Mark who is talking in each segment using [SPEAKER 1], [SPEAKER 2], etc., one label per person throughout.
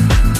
[SPEAKER 1] down.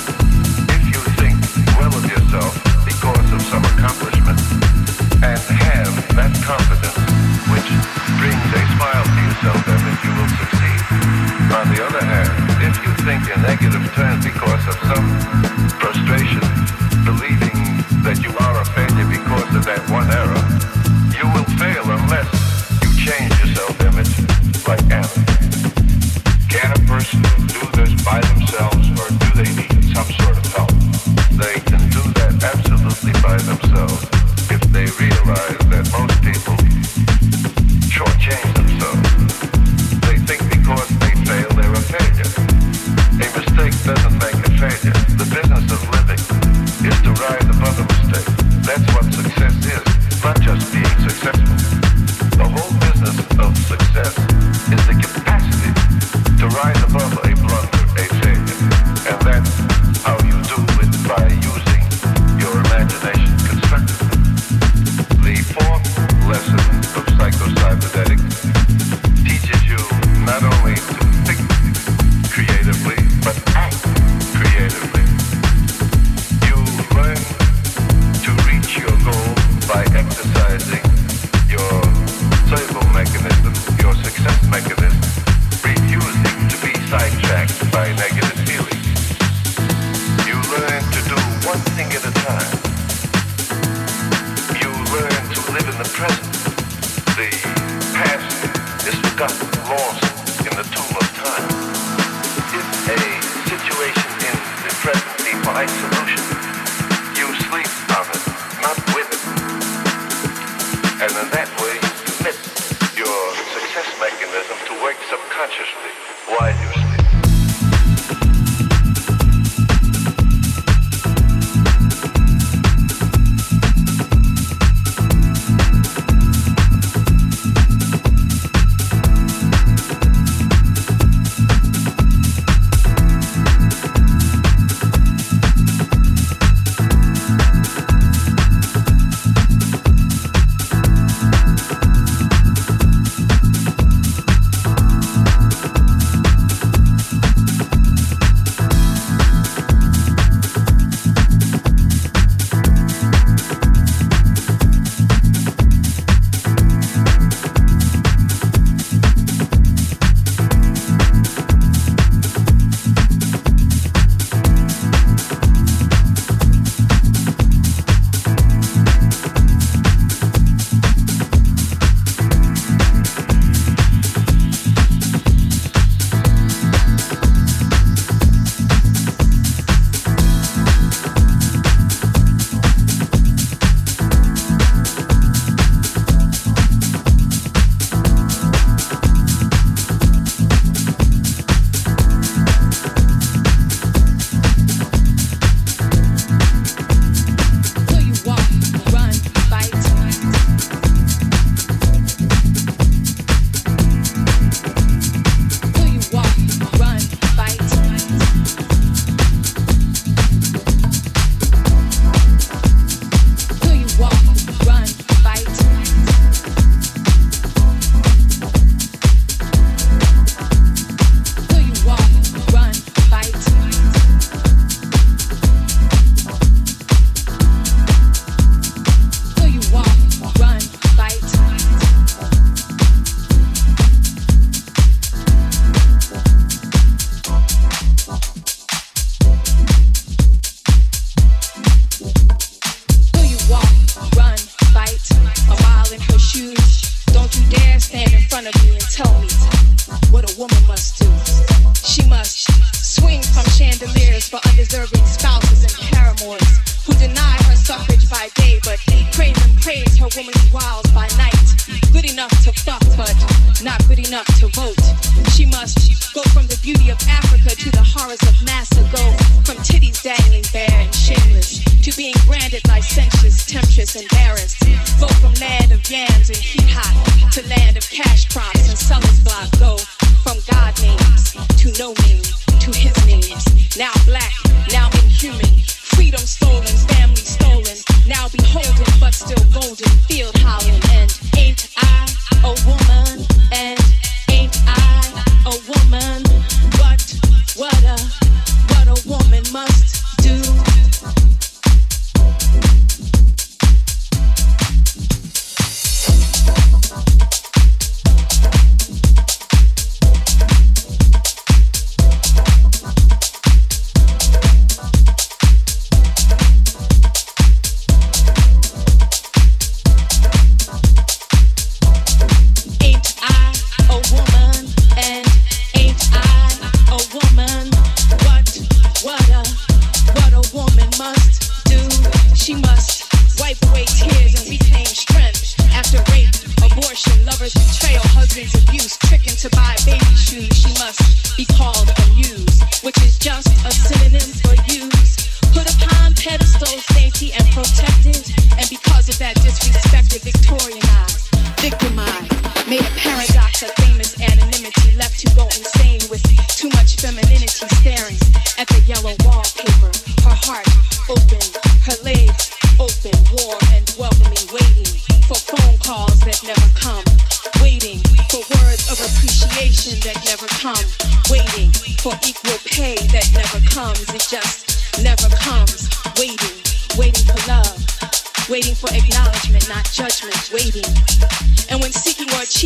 [SPEAKER 1] jams and heat.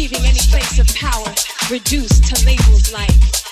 [SPEAKER 1] Achieving any place of power, reduced to labels like